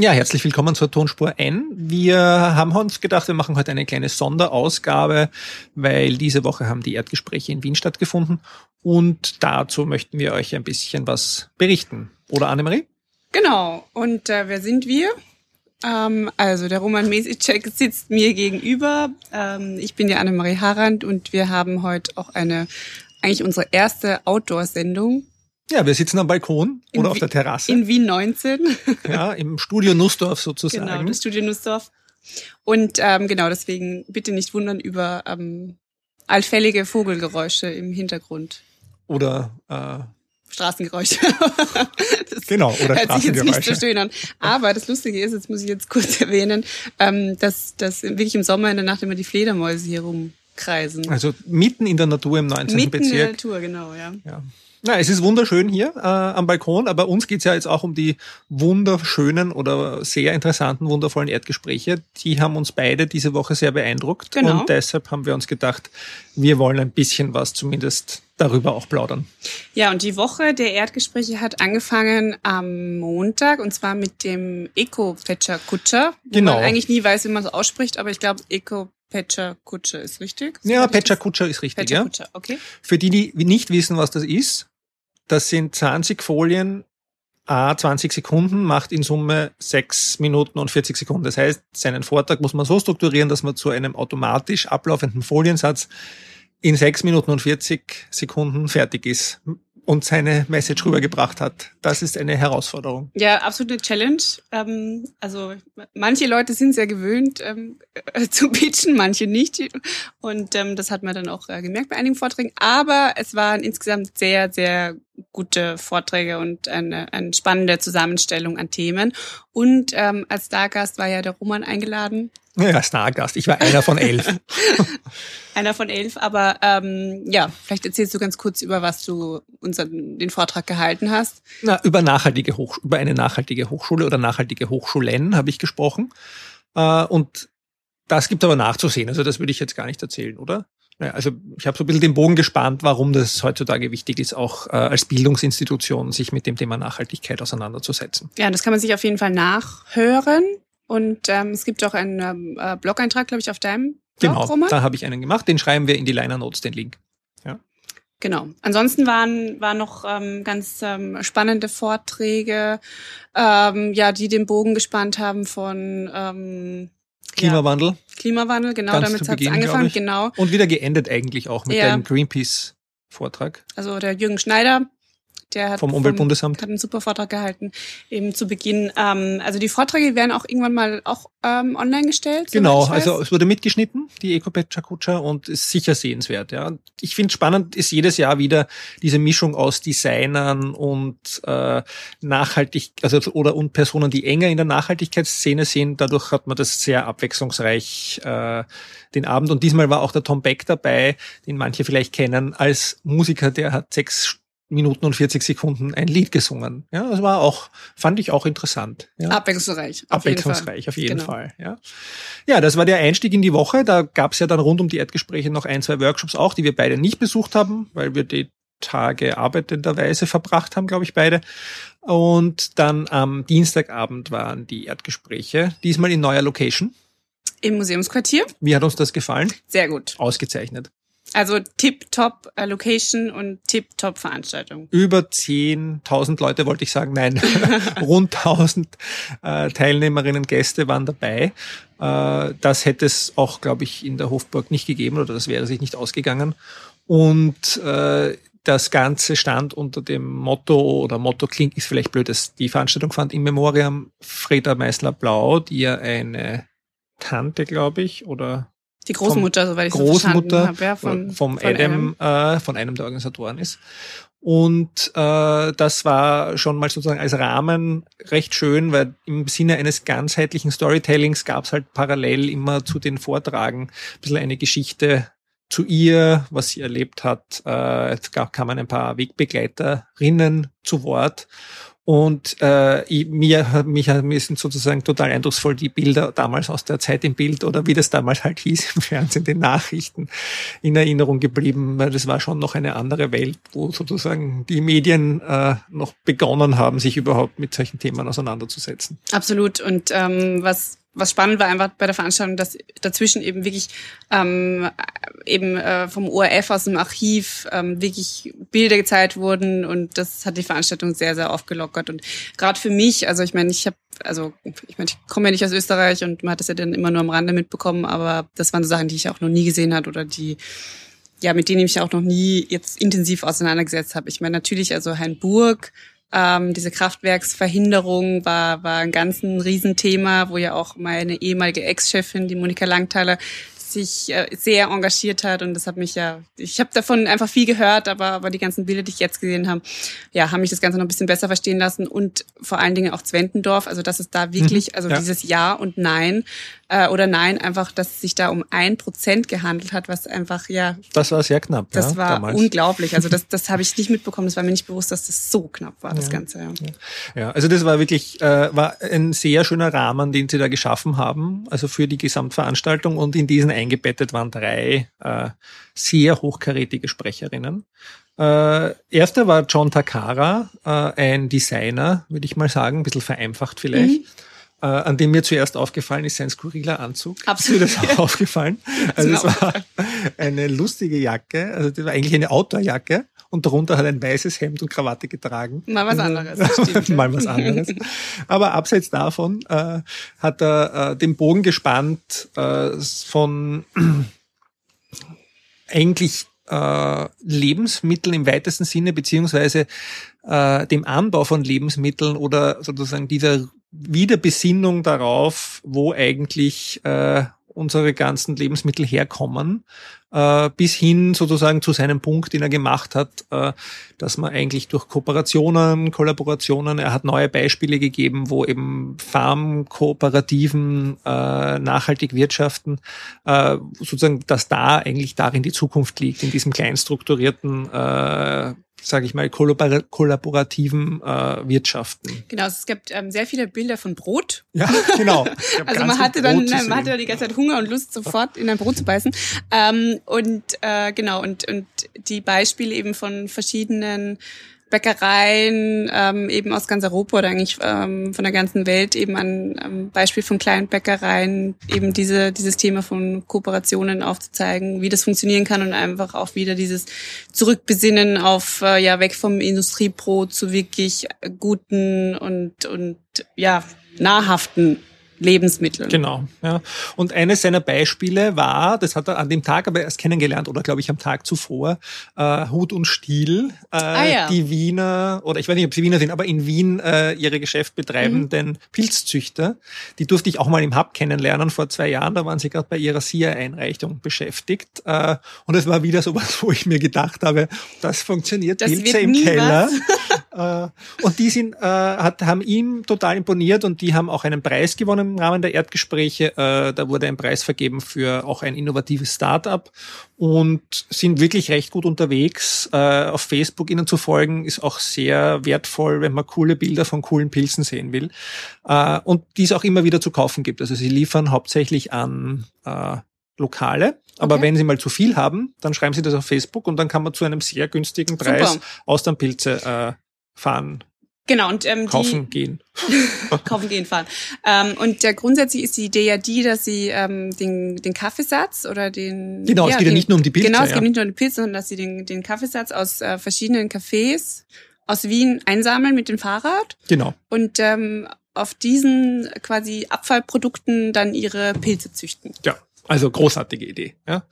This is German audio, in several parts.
Ja, herzlich willkommen zur Tonspur N. Wir haben uns gedacht, wir machen heute eine kleine Sonderausgabe, weil diese Woche haben die Erdgespräche in Wien stattgefunden und dazu möchten wir euch ein bisschen was berichten. Oder Annemarie? Genau. Und äh, wer sind wir? Ähm, also der Roman Mesicek sitzt mir gegenüber. Ähm, ich bin die Annemarie Harand und wir haben heute auch eine, eigentlich unsere erste Outdoor-Sendung ja, wir sitzen am Balkon in oder auf der Terrasse. In Wien 19. Ja, im Studio Nussdorf sozusagen. Genau, das Studio Nussdorf. Und ähm, genau, deswegen bitte nicht wundern über ähm, allfällige Vogelgeräusche im Hintergrund. Oder äh, Straßengeräusche. genau, oder hört sich jetzt nicht so schön an. Aber das Lustige ist, jetzt muss ich jetzt kurz erwähnen, ähm, dass, dass wirklich im Sommer in der Nacht immer die Fledermäuse hier rumkreisen. Also mitten in der Natur im 19. Mitten Bezirk. in der Natur, genau, ja. ja. Na, es ist wunderschön hier äh, am Balkon, aber uns geht's ja jetzt auch um die wunderschönen oder sehr interessanten, wundervollen Erdgespräche. Die haben uns beide diese Woche sehr beeindruckt Genau. und deshalb haben wir uns gedacht, wir wollen ein bisschen was zumindest darüber auch plaudern. Ja, und die Woche der Erdgespräche hat angefangen am Montag und zwar mit dem Eco-Fetcher Kutscher. Wo Genau. man eigentlich nie weiß, wie man es ausspricht, aber ich glaube, Eco Petscher Kutscher ist richtig. Ja, Petscher Kutscher ist richtig, Petscher ja. Kutscher, okay. Für die, die nicht wissen, was das ist, das sind 20 Folien, a 20 Sekunden, macht in Summe 6 Minuten und 40 Sekunden. Das heißt, seinen Vortrag muss man so strukturieren, dass man zu einem automatisch ablaufenden Foliensatz in 6 Minuten und 40 Sekunden fertig ist und seine Message rübergebracht hat. Das ist eine Herausforderung. Ja, absolute Challenge. Ähm, also manche Leute sind sehr gewöhnt ähm, äh, zu pitchen, manche nicht. Und ähm, das hat man dann auch äh, gemerkt bei einigen Vorträgen. Aber es waren insgesamt sehr, sehr gute Vorträge und eine, eine spannende Zusammenstellung an Themen. Und ähm, als Stargast war ja der Roman eingeladen. Ja, Stargast. Ich war einer von elf. Einer von elf, aber ähm, ja, vielleicht erzählst du ganz kurz über was du unseren den Vortrag gehalten hast. Na, über nachhaltige Hoch, über eine nachhaltige Hochschule oder nachhaltige Hochschulen habe ich gesprochen. Äh, und das gibt aber nachzusehen. Also das würde ich jetzt gar nicht erzählen, oder? Naja, also ich habe so ein bisschen den Bogen gespannt, warum das heutzutage wichtig ist, auch äh, als Bildungsinstitution sich mit dem Thema Nachhaltigkeit auseinanderzusetzen. Ja, das kann man sich auf jeden Fall nachhören. Und ähm, es gibt auch einen ähm, äh, Blog-Eintrag, glaube ich, auf deinem Blog, Genau, Roman. da habe ich einen gemacht. Den schreiben wir in die Liner Notes, den Link. Genau. Ansonsten waren, waren noch ähm, ganz ähm, spannende Vorträge, ähm, ja, die den Bogen gespannt haben von ähm, ja, Klimawandel. Klimawandel. Genau, Ganz damit hat es angefangen. Genau. Und wieder geendet eigentlich auch mit Ja. dem Greenpeace-Vortrag Also der Jürgen Schneider, der hat vom Umweltbundesamt. hat einen super Vortrag gehalten, eben zu Beginn. Ähm, also die Vorträge werden auch irgendwann mal auch ähm, online gestellt. Genau, also es wurde mitgeschnitten, die Ecopet Chakucha, und ist sicher sehenswert. Ja. Und Ich finde spannend ist jedes Jahr wieder diese Mischung aus Designern und äh, nachhaltig, also oder und Personen, die enger in der Nachhaltigkeitsszene sind. Dadurch hat man das sehr abwechslungsreich äh, den Abend. Und diesmal war auch der Tom Beck dabei, den manche vielleicht kennen als Musiker, der hat sechs Minuten und 40 Sekunden ein Lied gesungen. Ja, das war auch, fand ich auch interessant. Ja. Abwechslungsreich. auf jeden Fall. Abwechslungsreich, auf jeden Genau. Fall. Ja. ja, das war der Einstieg in die Woche. Da gab es ja dann rund um die Erdgespräche noch ein, zwei Workshops auch, die wir beide nicht besucht haben, weil wir die Tage arbeitenderweise verbracht haben, glaube ich, beide. Und dann am Dienstagabend waren die Erdgespräche, diesmal in neuer Location. Im Museumsquartier. Wie hat uns das gefallen? Sehr gut. Ausgezeichnet. Also tip-top äh, Location und tip-top Veranstaltung. Über 10.000 Leute wollte ich sagen, nein, rund 1.000 äh, Teilnehmerinnen, Gäste waren dabei. Äh, das hätte es auch, glaube ich, in der Hofburg nicht gegeben oder das wäre sich nicht ausgegangen. Und äh, das Ganze stand unter dem Motto, oder Motto klingt, ist vielleicht blöd, dass die Veranstaltung fand in Memoriam Freda Meissler-Blau, die ja eine Tante, glaube ich, oder Die Großmutter, soweit ich so Großmutter verstanden habe, ja, von, vom von Adam, Äh, von einem der Organisatoren ist. Und äh, das war schon mal sozusagen als Rahmen recht schön, weil im Sinne eines ganzheitlichen Storytellings gab es halt parallel immer zu den Vortragen ein bisschen eine Geschichte zu ihr, was sie erlebt hat. Äh, gab, kamen ein paar Wegbegleiterinnen zu Wort. Und äh, mir, mich, sind sozusagen total eindrucksvoll die Bilder damals aus der Zeit im Bild oder wie das damals halt hieß im Fernsehen, den Nachrichten in Erinnerung geblieben, weil das war schon noch eine andere Welt, wo sozusagen die Medien äh, noch begonnen haben, sich überhaupt mit solchen Themen auseinanderzusetzen. Absolut. Und ähm, was was spannend war einfach bei der Veranstaltung, dass dazwischen eben wirklich ähm, eben äh, vom ORF aus dem Archiv ähm, wirklich Bilder gezeigt wurden und das hat die Veranstaltung sehr, sehr aufgelockert. Und gerade für mich, also ich meine, ich habe, also ich meine, ich komme ja nicht aus Österreich und man hat das ja dann immer nur am Rande mitbekommen, aber das waren so Sachen, die ich auch noch nie gesehen hat oder die ja, mit denen ich mich auch noch nie jetzt intensiv auseinandergesetzt habe. Ich meine, natürlich, also Hein Burg, ähm, diese Kraftwerksverhinderung war, war ein ganz ein Riesenthema, wo ja auch meine ehemalige Ex-Chefin, die Monika Langthaler, sich äh, sehr engagiert hat und das hat mich ja, ich habe davon einfach viel gehört, aber, aber die ganzen Bilder, die ich jetzt gesehen habe, ja, haben mich das Ganze noch ein bisschen besser verstehen lassen und vor allen Dingen auch Zwentendorf, also dass es da wirklich, mhm, also ja. dieses Ja und Nein äh, oder Nein, einfach, dass es sich da um ein Prozent gehandelt hat, was einfach, ja. Das war sehr knapp. Das ja, war damals. unglaublich. Also das, das habe ich nicht mitbekommen, das war mir nicht bewusst, dass das so knapp war, das ja. Ganze. Ja. ja, also das war wirklich, äh, war ein sehr schöner Rahmen, den sie da geschaffen haben, also für die Gesamtveranstaltung und in diesen eingebettet waren drei äh, sehr hochkarätige Sprecherinnen. Äh, erster war John Takara, äh, ein Designer, würde ich mal sagen, ein bisschen vereinfacht vielleicht. Mhm. Äh, an dem mir zuerst aufgefallen ist sein skurriler Anzug. Absolut. Ist mir das auch aufgefallen? Also es war eine lustige Jacke, also das war eigentlich eine Outdoor-Jacke und darunter hat er ein weißes Hemd und Krawatte getragen. Mal was anderes. Stimmt, Mal was anderes. Aber abseits davon äh, hat er äh, den Bogen gespannt äh, von eigentlich äh, Lebensmitteln im weitesten Sinne, beziehungsweise äh, dem Anbau von Lebensmitteln oder sozusagen dieser Wiederbesinnung darauf, wo eigentlich äh, unsere ganzen Lebensmittel herkommen, äh, bis hin sozusagen zu seinem Punkt, den er gemacht hat, äh, dass man eigentlich durch Kooperationen, Kollaborationen, er hat neue Beispiele gegeben, wo eben Farmkooperativen äh, nachhaltig wirtschaften, sozusagen, dass da eigentlich darin die Zukunft liegt, in diesem kleinstrukturierten sage ich mal, kollabor kollaborativen äh, Wirtschaften. Genau, es gibt ähm, sehr viele Bilder von Brot. Ja, genau. also man hatte dann, man hatte dann die ganze Zeit Hunger und Lust, sofort in ein Brot zu beißen. Ähm, und äh, genau, und, und die Beispiele eben von verschiedenen Bäckereien ähm, eben aus ganz Europa oder eigentlich ähm, von der ganzen Welt eben an ähm, Beispiel von kleinen Bäckereien eben diese dieses Thema von Kooperationen aufzuzeigen, wie das funktionieren kann und einfach auch wieder dieses Zurückbesinnen auf äh, ja weg vom Industriebrot zu wirklich guten und und ja nahrhaften Lebensmitteln. Genau, ja. Und eines seiner Beispiele war, das hat er an dem Tag aber erst kennengelernt oder glaube ich am Tag zuvor, äh, Hut und Stiel, äh, ah, ja. die Wiener, oder ich weiß nicht, ob sie Wiener sind, aber in Wien äh, ihre Geschäft betreibenden mhm. Pilzzüchter. Die durfte ich auch mal im Hub kennenlernen vor zwei Jahren, da waren sie gerade bei ihrer SIA-Einreichung beschäftigt. Äh, und es war wieder sowas, wo ich mir gedacht habe, das funktioniert, das Pilze im Keller. äh, und die sind, äh, hat, haben ihm total imponiert und die haben auch einen Preis gewonnen im Rahmen der Erdgespräche. Äh, da wurde ein Preis vergeben für auch ein innovatives Startup und sind wirklich recht gut unterwegs. Äh, auf Facebook ihnen zu folgen ist auch sehr wertvoll, wenn man coole Bilder von coolen Pilzen sehen will. Äh, und die es auch immer wieder zu kaufen gibt. Also sie liefern hauptsächlich an äh, Lokale. Aber okay. wenn Sie mal zu viel haben, dann schreiben Sie das auf Facebook und dann kann man zu einem sehr günstigen Preis. Austernpilze äh, fahren Genau, und ähm, kaufen die, gehen. kaufen gehen fahren. Ähm, und äh, grundsätzlich ist die Idee ja die, dass sie ähm, den, den Kaffeesatz oder den Genau, ja, es geht den, ja nicht nur um die Pilze. Genau, es ja. geht nicht nur um die Pilze, sondern dass sie den, den Kaffeesatz aus äh, verschiedenen Cafés aus Wien einsammeln mit dem Fahrrad. Genau. Und ähm, auf diesen quasi Abfallprodukten dann ihre Pilze züchten. Ja. Also großartige Idee. Ja.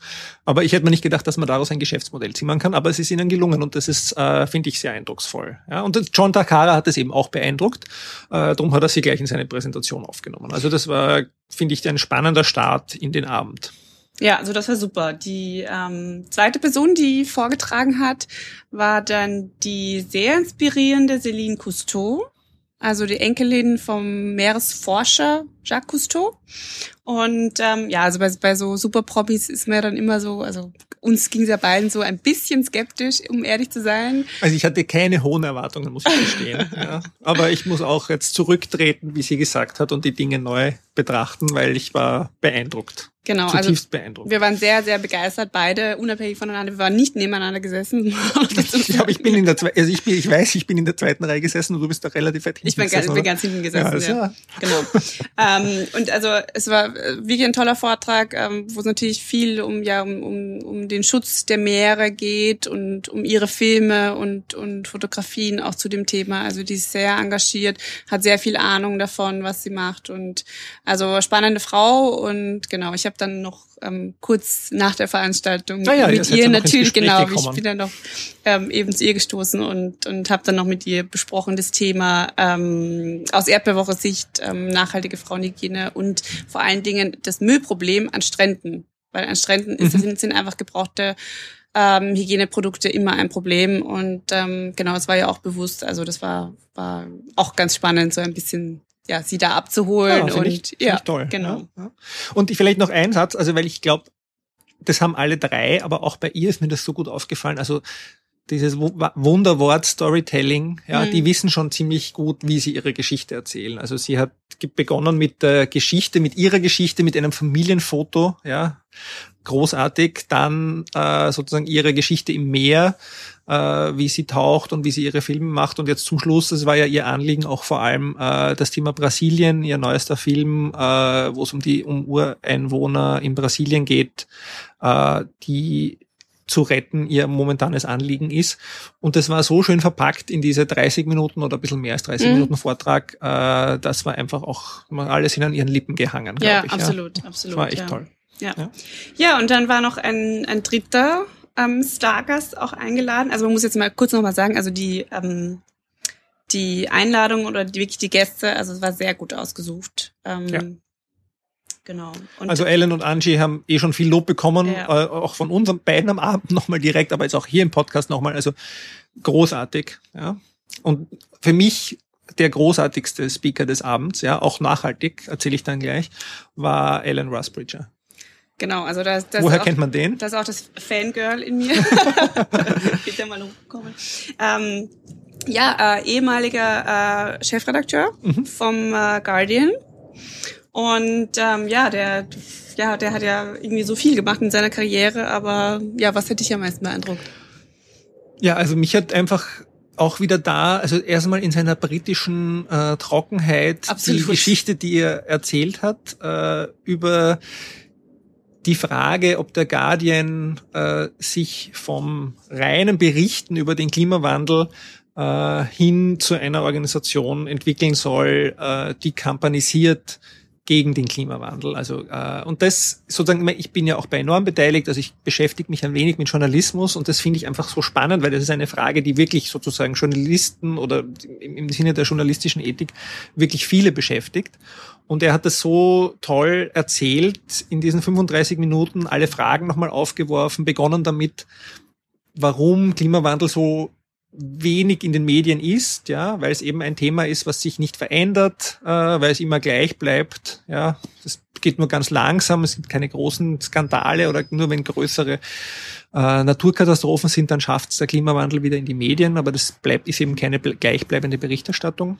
Aber ich hätte mir nicht gedacht, dass man daraus ein Geschäftsmodell ziehen kann, aber es ist ihnen gelungen und das ist, äh, finde ich, sehr eindrucksvoll. Ja. Und John Takara hat es eben auch beeindruckt. Äh, darum hat er sie gleich in seine Präsentation aufgenommen. Also das war, finde ich, ein spannender Start in den Abend. Ja, also das war super. Die ähm, zweite Person, die vorgetragen hat, war dann die sehr inspirierende Céline Cousteau also die Enkelin vom Meeresforscher Jacques Cousteau. Und ähm, ja, also bei, bei so Superprobis ist mir dann immer so, also uns ging es ja beiden so ein bisschen skeptisch, um ehrlich zu sein. Also ich hatte keine hohen Erwartungen, muss ich gestehen. ja. Aber ich muss auch jetzt zurücktreten, wie sie gesagt hat, und die Dinge neu betrachten, weil ich war beeindruckt. Genau, also Zutiefst also beeindruckt. wir waren sehr, sehr begeistert, beide, unabhängig voneinander. Wir waren nicht nebeneinander gesessen. ich glaube, ich bin in der zweiten, also ich, bin, ich weiß, ich bin in der zweiten Reihe gesessen und du bist da relativ weit hinten Ich bin, gesessen, ganz, bin ganz hinten gesessen, ja. Also, ja. Genau. ähm, und also es war wirklich ein toller Vortrag, ähm, wo es natürlich viel um ja um, um, um den Schutz der Meere geht und um ihre Filme und, und Fotografien auch zu dem Thema. Also die ist sehr engagiert, hat sehr viel Ahnung davon, was sie macht und also spannende Frau und genau, ich habe dann noch ähm, kurz nach der Veranstaltung ah ja, mit ihr natürlich genau, ich bin dann noch ähm, eben zu ihr gestoßen und und habe dann noch mit ihr besprochen das Thema ähm, aus Erdbeerwoche Sicht ähm, nachhaltige Frauenhygiene und vor allen Dingen das Müllproblem an Stränden, weil an Stränden mhm. sind, sind einfach gebrauchte ähm, Hygieneprodukte immer ein Problem und ähm, genau, es war ja auch bewusst, also das war war auch ganz spannend, so ein bisschen ja, sie da abzuholen. Ja, und ich, ja, toll. Genau. Ja, ja. Und vielleicht noch ein Satz, also weil ich glaube, das haben alle drei, aber auch bei ihr ist mir das so gut aufgefallen. Also dieses Wunderwort Storytelling, ja, mhm. die wissen schon ziemlich gut, wie sie ihre Geschichte erzählen. Also sie hat begonnen mit der Geschichte, mit ihrer Geschichte, mit einem Familienfoto, ja, großartig. Dann äh, sozusagen ihre Geschichte im Meer, äh, wie sie taucht und wie sie ihre Filme macht. Und jetzt zum Schluss, das war ja ihr Anliegen auch vor allem äh, das Thema Brasilien, ihr neuester Film, äh, wo es um die um Ureinwohner in Brasilien geht, äh, die zu retten ihr momentanes Anliegen ist. Und das war so schön verpackt in diese 30 Minuten oder ein bisschen mehr als 30 mhm. Minuten Vortrag. Äh, das war einfach auch alles hin an ihren Lippen gehangen. Ja, ich, absolut, ja. absolut. Das war echt ja. toll. Ja. ja. Ja, und dann war noch ein, ein dritter ähm, Stargast auch eingeladen. Also man muss jetzt mal kurz nochmal sagen, also die, ähm, die Einladung oder die, wirklich die Gäste, also es war sehr gut ausgesucht. Ähm. Genau. Und also Ellen und Angie haben eh schon viel Lob bekommen, ja. äh, auch von uns beiden am Abend nochmal direkt, aber jetzt auch hier im Podcast nochmal. Also großartig. Ja. Und für mich der großartigste Speaker des Abends, ja, auch nachhaltig, erzähle ich dann gleich, war Ellen Rusbridger. Genau, also das, das Woher auch, kennt man den? Das ist auch das Fangirl in mir. Ja mal hochgekommen. Ähm, ja, äh, ehemaliger äh, Chefredakteur mhm. vom äh, Guardian und ähm, ja, der, ja, der hat ja irgendwie so viel gemacht in seiner Karriere, aber ja, was hätte dich am meisten beeindruckt? Ja, also mich hat einfach auch wieder da, also erstmal in seiner britischen äh, Trockenheit Absolut. die Geschichte, die er erzählt hat, äh, über die Frage, ob der Guardian äh, sich vom reinen Berichten über den Klimawandel äh, hin zu einer Organisation entwickeln soll, äh, die kampanisiert gegen den Klimawandel. Also äh, und das sozusagen, ich bin ja auch bei enorm beteiligt, also ich beschäftige mich ein wenig mit Journalismus und das finde ich einfach so spannend, weil das ist eine Frage, die wirklich sozusagen Journalisten oder im, Sinne der journalistischen Ethik wirklich viele beschäftigt. Und er hat das so toll erzählt in diesen 35 Minuten, alle Fragen nochmal aufgeworfen, begonnen damit, warum Klimawandel so wenig in den Medien ist, ja, weil es eben ein Thema ist, was sich nicht verändert, äh, weil es immer gleich bleibt, ja. Das geht nur ganz langsam, es gibt keine großen Skandale oder nur wenn größere äh, Naturkatastrophen sind, dann schafft es der Klimawandel wieder in die Medien, aber das bleibt, ist eben keine gleichbleibende Berichterstattung.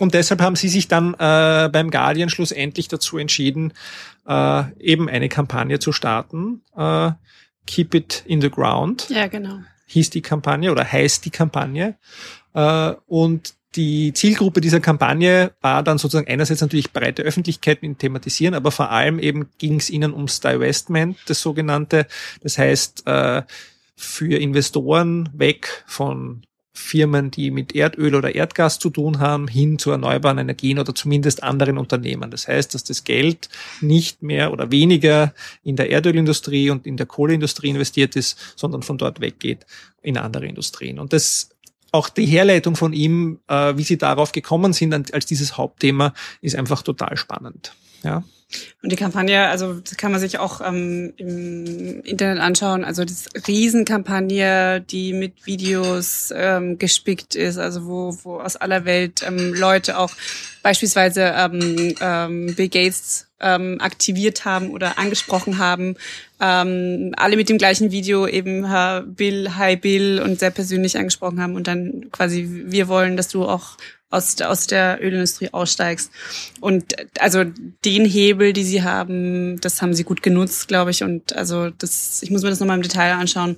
Und deshalb haben sie sich dann äh, beim Guardian schlussendlich dazu entschieden, äh, eben eine Kampagne zu starten. Äh, Keep it in the ground. Ja, genau hieß die Kampagne oder heißt die Kampagne. Äh, und die Zielgruppe dieser Kampagne war dann sozusagen einerseits natürlich breite Öffentlichkeit mit thematisieren, aber vor allem eben ging es ihnen ums Divestment, das sogenannte. Das heißt, äh, für Investoren weg von Firmen, die mit Erdöl oder Erdgas zu tun haben, hin zu erneuerbaren Energien oder zumindest anderen Unternehmen. Das heißt, dass das Geld nicht mehr oder weniger in der Erdölindustrie und in der Kohleindustrie investiert ist, sondern von dort weggeht in andere Industrien. Und das auch die Herleitung von ihm, äh, wie sie darauf gekommen sind als dieses Hauptthema, ist einfach total spannend. Ja. Und die Kampagne, also kann man sich auch ähm, im Internet anschauen. Also das Riesenkampagne, die mit Videos ähm, gespickt ist, also wo, wo aus aller Welt ähm, Leute auch beispielsweise ähm, ähm, Bill Gates ähm, aktiviert haben oder angesprochen haben. Ähm, alle mit dem gleichen Video eben Herr Bill, Hi Bill und sehr persönlich angesprochen haben und dann quasi, wir wollen, dass du auch aus, aus der Ölindustrie aussteigst. Und also den Hebel, die sie haben, das haben sie gut genutzt, glaube ich. Und also das, ich muss mir das nochmal im Detail anschauen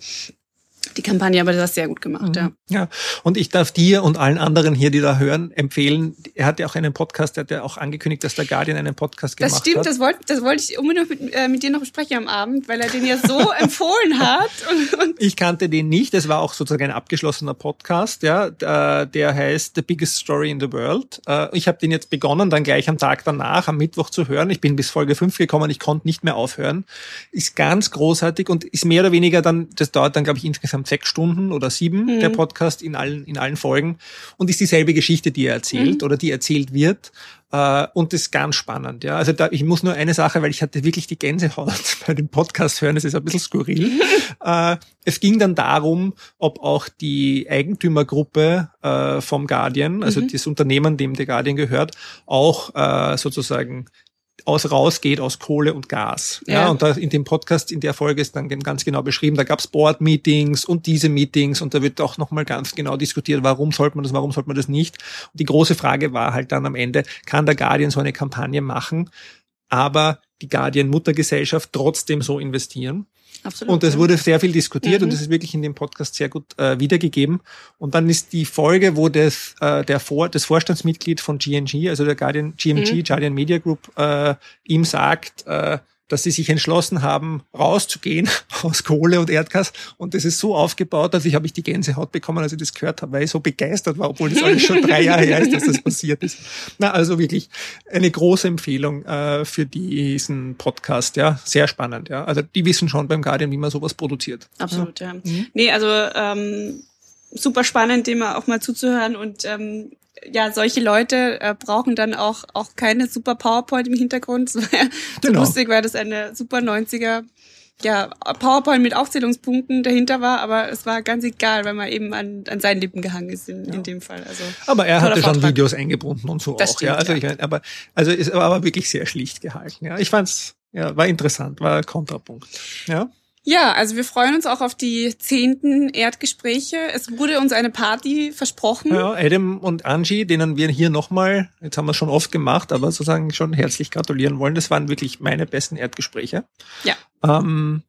die Kampagne, aber das hast sehr gut gemacht, ja. Mhm. Ja, und ich darf dir und allen anderen hier, die da hören, empfehlen, er hat ja auch einen Podcast, er hat ja auch angekündigt, dass der Guardian einen Podcast gemacht hat. Das stimmt, hat. das wollte das wollte ich unbedingt mit, äh, mit dir noch besprechen am Abend, weil er den ja so empfohlen hat. Und, und ich kannte den nicht, das war auch sozusagen ein abgeschlossener Podcast, ja, der heißt The Biggest Story in the World. Äh, ich habe den jetzt begonnen, dann gleich am Tag danach, am Mittwoch zu hören. Ich bin bis Folge 5 gekommen, ich konnte nicht mehr aufhören. Ist ganz großartig und ist mehr oder weniger dann, das dauert dann, glaube ich, insgesamt insgesamt sechs Stunden oder sieben, mhm. der Podcast in allen, in allen Folgen und ist dieselbe Geschichte, die er erzählt mhm. oder die erzählt wird. Uh, und das ist ganz spannend, ja. Also da, ich muss nur eine Sache, weil ich hatte wirklich die Gänsehaut bei dem Podcast hören, es ist ein bisschen skurril. uh, es ging dann darum, ob auch die Eigentümergruppe uh, vom Guardian, also mhm. das Unternehmen, dem der Guardian gehört, auch sozusagen aus rausgeht aus Kohle und Gas. Ja. ja, und da in dem Podcast, in der Folge ist dann ganz genau beschrieben, da gab es Board-Meetings und diese Meetings und da wird auch nochmal ganz genau diskutiert, warum sollte man das, warum sollte man das nicht. Und die große Frage war halt dann am Ende, kann der Guardian so eine Kampagne machen, aber die Guardian-Muttergesellschaft trotzdem so investieren? Absolut. Und es wurde sehr viel diskutiert mhm. und das ist wirklich in dem Podcast sehr gut äh, wiedergegeben. Und dann ist die Folge, wo das, äh, der Vor das Vorstandsmitglied von GNG, also der Guardian, GMG, mhm. Guardian Media Group, äh, ihm sagt, äh, dass sie sich entschlossen haben, rauszugehen aus Kohle und Erdgas. Und das ist so aufgebaut, dass ich habe ich die Gänsehaut bekommen, als ich das gehört habe, weil ich so begeistert war, obwohl das alles schon drei Jahre her ist, dass das passiert ist. Na, also wirklich eine große Empfehlung äh, für diesen Podcast, ja, sehr spannend, ja. Also die wissen schon beim Guardian, wie man sowas produziert. Absolut, ja. ja. Mhm. Nee, also ähm, super spannend, dem auch mal zuzuhören und ähm, ja, solche Leute äh, brauchen dann auch, auch keine super PowerPoint im Hintergrund. So genau. lustig, weil das eine super 90er ja, PowerPoint mit Aufzählungspunkten dahinter war, aber es war ganz egal, weil man eben an, an seinen Lippen gehangen ist in, ja. in dem Fall. Also, aber er hatte schon Videos eingebunden und so das auch. Stimmt, ja, also ja. ich meine, aber also es war aber wirklich sehr schlicht gehalten. Ja, ich fand's ja war interessant, war Kontrapunkt. Ja. Ja, also wir freuen uns auch auf die zehnten Erdgespräche. Es wurde uns eine Party versprochen. Ja, Adam und Angie, denen wir hier nochmal, jetzt haben wir es schon oft gemacht, aber sozusagen schon herzlich gratulieren wollen. Das waren wirklich meine besten Erdgespräche. Ja. Ähm,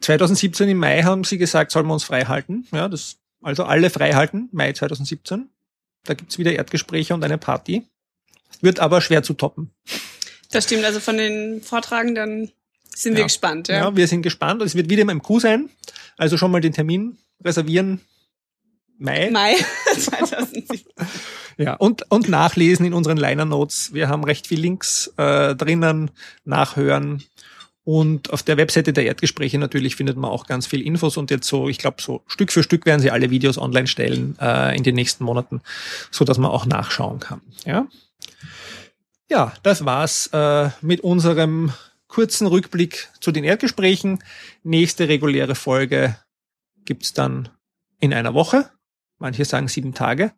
2017 im Mai haben sie gesagt, sollen wir uns frei halten. Ja, das, also alle frei halten, Mai 2017. Da gibt's wieder Erdgespräche und eine Party. Wird aber schwer zu toppen. Das stimmt, also von den Vortragenden sind ja. wir gespannt, ja. Ja, wir sind gespannt. Es wird wieder im MQ sein. Also schon mal den Termin reservieren. Mai. Mai 2017. ja, und, und nachlesen in unseren Liner Notes. Wir haben recht viel Links äh, drinnen, nachhören. Und auf der Webseite der Erdgespräche natürlich findet man auch ganz viel Infos und jetzt so, ich glaube, so Stück für Stück werden sie alle Videos online stellen äh, in den nächsten Monaten, so dass man auch nachschauen kann. Ja, ja das war's äh, mit unserem kurzen Rückblick zu den Erdgesprächen. Nächste reguläre Folge gibt's dann in einer Woche. Manche sagen sieben Tage.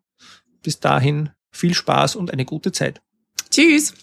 Bis dahin viel Spaß und eine gute Zeit. Tschüss.